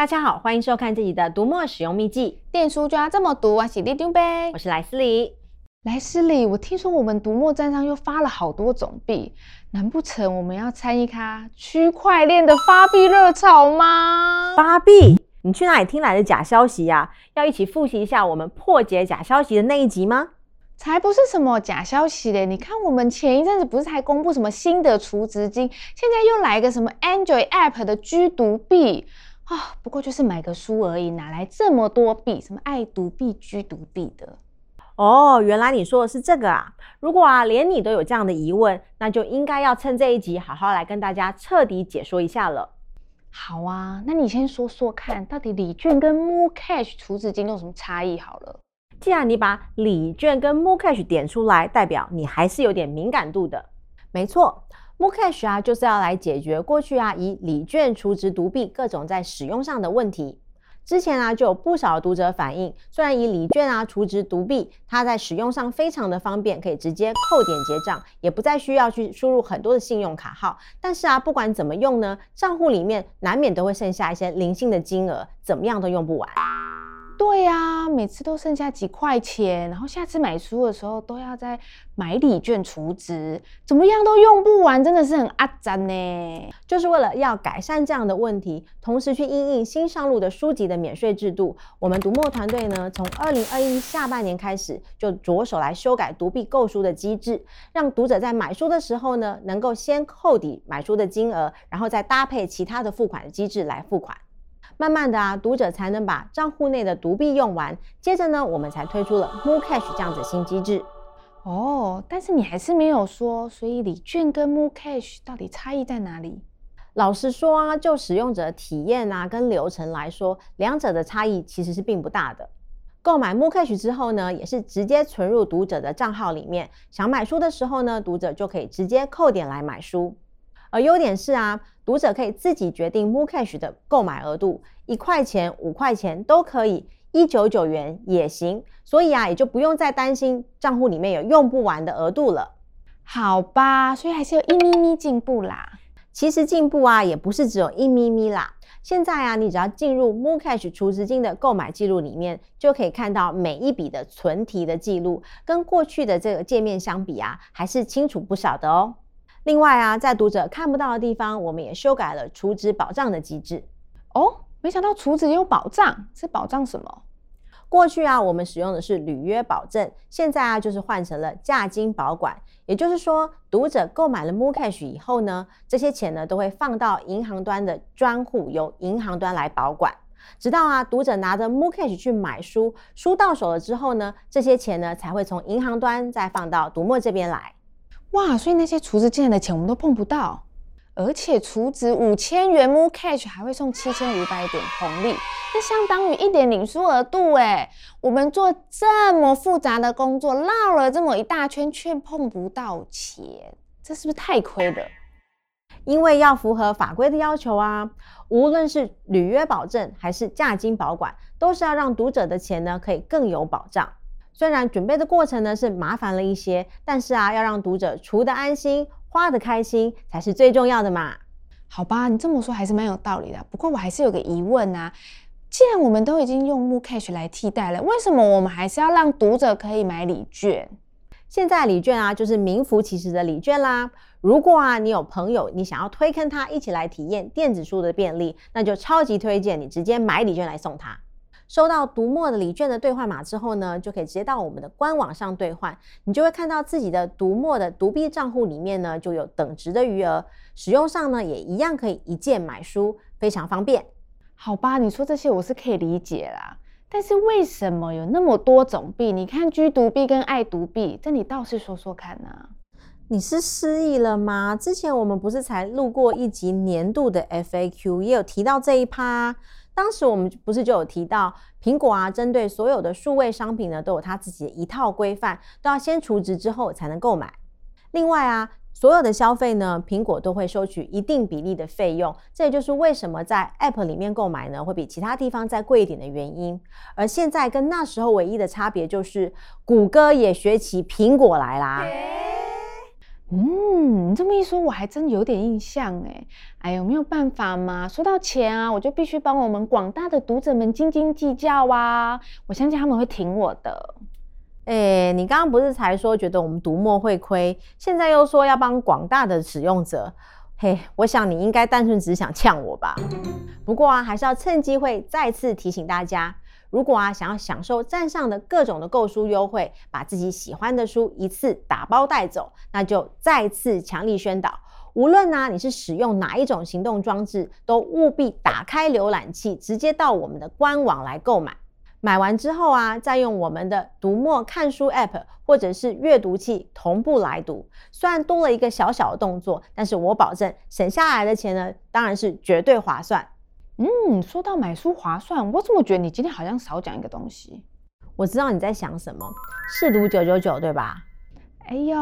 大家好，欢迎收看这集的读墨使用秘籍。电书就要这么读，我是里长伯，我是莱斯里。莱斯里，我听说我们读墨站上又发了好多种币，难不成我们要参一咖区块链的发币热潮吗？发币？你去哪里听来的假消息呀、啊？要一起复习一下我们破解假消息的那一集吗？才不是什么假消息嘞！你看我们前一阵子不是才公布什么新的储值金，现在又来个什么 Android App 的居读币。啊、哦，不过就是买个书而已，哪来这么多币？什么爱读币、居读币的？哦，原来你说的是这个啊！如果啊，连你都有这样的疑问，那就应该要趁这一集好好来跟大家彻底解说一下了。好啊，那你先说说看，到底礼券跟 mooCash 储值金有什么差异？好了，既然你把礼券跟 mooCash 点出来，代表你还是有点敏感度的。没错。MoCash 啊，就是要来解决过去啊以礼券储值独币各种在使用上的问题。之前啊就有不少读者反映，虽然以礼券啊储值独币，它在使用上非常的方便，可以直接扣点结账，也不再需要去输入很多的信用卡号。但是啊，不管怎么用呢，账户里面难免都会剩下一些零星的金额，怎么样都用不完。对呀、每次都剩下几块钱，然后下次买书的时候都要再买礼券储值，怎么样都用不完，真的是很阿杂呢。就是为了要改善这样的问题，同时去应应新上路的书籍的免税制度，我们读墨团队呢，从二零二一下半年开始就着手来修改读币购书的机制，让读者在买书的时候呢，能够先扣抵买书的金额，然后再搭配其他的付款机制来付款。慢慢的啊，读者才能把账户内的读币用完。接着呢，我们才推出了 mooCash 这样子新机制。哦，但是你还是没有说，所以礼券跟 mooCash 到底差异在哪里？老实说啊，就使用者体验啊跟流程来说，两者的差异其实是并不大的。购买 mooCash 之后呢，也是直接存入读者的账号里面。想买书的时候呢，读者就可以直接扣点来买书。而优点是啊，读者可以自己决定 MoonCash 的购买额度，一块钱、五块钱都可以，一九九元也行。所以啊，也就不用再担心账户里面有用不完的额度了。好吧，所以还是有一咪咪进步啦。其实进步啊，也不是只有一咪咪啦。现在啊，你只要进入 MoonCash 储值金的购买记录里面，就可以看到每一笔的存提的记录，跟过去的这个界面相比啊，还是清楚不少的哦。另外啊，在读者看不到的地方，我们也修改了储值保障的机制。哦，没想到储值也有保障，是保障什么？过去啊，我们使用的是履约保证，现在啊，就是换成了价金保管。也就是说，读者购买了 mooCash 以后呢，这些钱呢都会放到银行端的专户，由银行端来保管，直到啊读者拿着 mooCash 去买书，书到手了之后呢，这些钱呢才会从银行端再放到读墨这边来。哇，所以那些厨子进来的钱我们都碰不到，而且厨子五千元 mooCash 还会送七千五百点红利，这相当于一点领书额度哎。我们做这么复杂的工作，绕了这么一大圈，却碰不到钱，这是不是太亏了？因为要符合法规的要求啊，无论是履约保证还是价金保管，都是要让读者的钱呢可以更有保障。虽然准备的过程呢是麻烦了一些，但是啊，要让读者除得安心、花得开心才是最重要的嘛。好吧，你这么说还是蛮有道理的。不过我还是有个疑问啊，既然我们都已经用 mooCash 来替代了，为什么我们还是要让读者可以买礼券？现在礼券啊，就是名副其实的礼券啦。如果啊，你有朋友，你想要推坑他一起来体验电子书的便利，那就超级推荐你直接买礼券来送他。收到读墨的礼券的兑换码之后呢，就可以直接到我们的官网上兑换，你就会看到自己的读墨的读币账户里面呢就有等值的余额，使用上呢也一样可以一键买书，非常方便。好吧，你说这些我是可以理解啦，但是为什么有那么多种币？你看居读币跟爱读币，这你倒是说说看呢？你是失忆了吗？之前我们不是才录过一集年度的 FAQ，也有提到这一趴。当时我们不是就有提到，苹果啊，针对所有的数位商品呢，都有它自己的一套规范，都要先储值之后才能购买。另外啊，所有的消费呢，苹果都会收取一定比例的费用，这也就是为什么在 App 里面购买呢，会比其他地方再贵一点的原因。而现在跟那时候唯一的差别就是，谷歌也学起苹果来啦。嗯，你这么一说，我还真有点印象哎。哎，有没有办法嘛？说到钱啊，我就必须帮我们广大的读者们斤斤计较啊！我相信他们会挺我的。哎，你刚刚不是才说觉得我们读墨会亏，现在又说要帮广大的使用者？嘿，我想你应该单纯只想呛我吧。不过啊，还是要趁机会再次提醒大家。如果啊想要享受站上的各种的购书优惠，把自己喜欢的书一次打包带走，那就再次强力宣导，无论呢、你是使用哪一种行动装置，都务必打开浏览器，直接到我们的官网来购买。买完之后啊，再用我们的读墨看书 App 或者是阅读器同步来读。虽然多了一个小小的动作，但是我保证省下来的钱呢，当然是绝对划算。嗯，说到买书划算，我怎么觉得你今天好像少讲一个东西？我知道你在想什么，试读九九九，对吧？哎呦，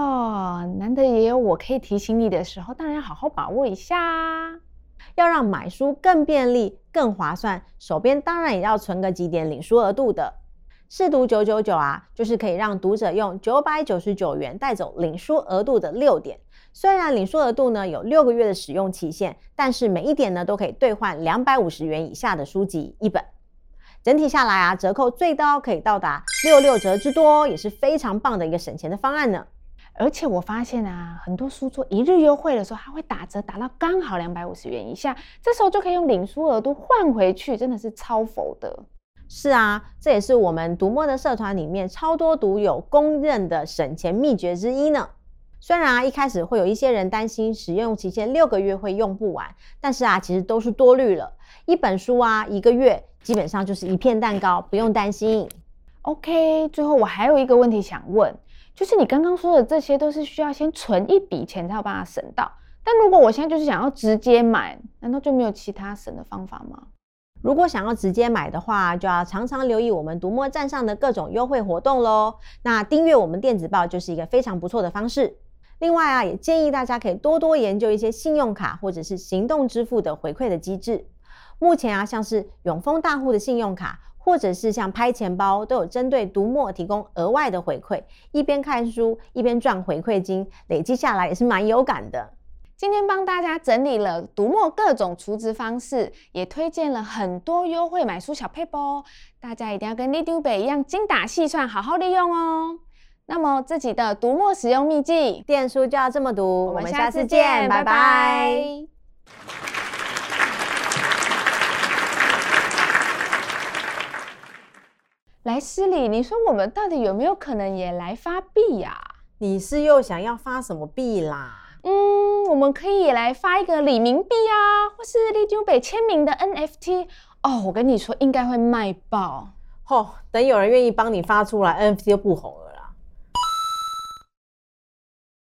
难得也有我可以提醒你的时候，当然要好好把握一下啊！要让买书更便利、更划算，手边当然也要存个几点领书额度的。试读九九九啊，就是可以让读者用九百九十九元带走领书额度的六点。虽然领书额度呢有六个月的使用期限，但是每一点呢都可以兑换两百五十元以下的书籍一本。整体下来啊，折扣最高可以到达六六折之多，也是非常棒的一个省钱的方案呢。而且我发现啊，很多书做一日优惠的时候，它会打折打到刚好两百五十元以下，这时候就可以用领书额度换回去，真的是超佛的。是啊，这也是我们读墨的社团里面超多读友公认的省钱秘诀之一呢。虽然啊，一开始会有一些人担心使用期限六个月会用不完，但是啊，其实都是多虑了。一本书啊，一个月基本上就是一片蛋糕，不用担心。OK，最后我还有一个问题想问，就是你刚刚说的这些都是需要先存一笔钱才有办法省到，但如果我现在就是想要直接买，难道就没有其他省的方法吗？如果想要直接买的话，就要常常留意我们读墨站上的各种优惠活动喽。那订阅我们电子报就是一个非常不错的方式。另外啊，也建议大家可以多多研究一些信用卡或者是行动支付的回馈的机制。目前啊，像是永丰大户的信用卡，或者是像拍钱包，都有针对读墨提供额外的回馈，一边看书一边赚回馈金，累积下来也是蛮有感的。今天帮大家整理了读墨各种储值方式，也推荐了很多优惠买书小撇步，大家一定要跟里长伯一样精打细算，好好利用哦。那么自己的读墨使用秘籍，电书就要这么读。我们下次见，拜拜。来，诗礼，你说我们到底有没有可能也来发币呀？你是又想要发什么币啦？嗯，我们可以也来发一个李明币啊，或是里长伯签名的 NFT 哦。我跟你说，应该会卖爆。吼、哦，等有人愿意帮你发出来，NFT 就不红了。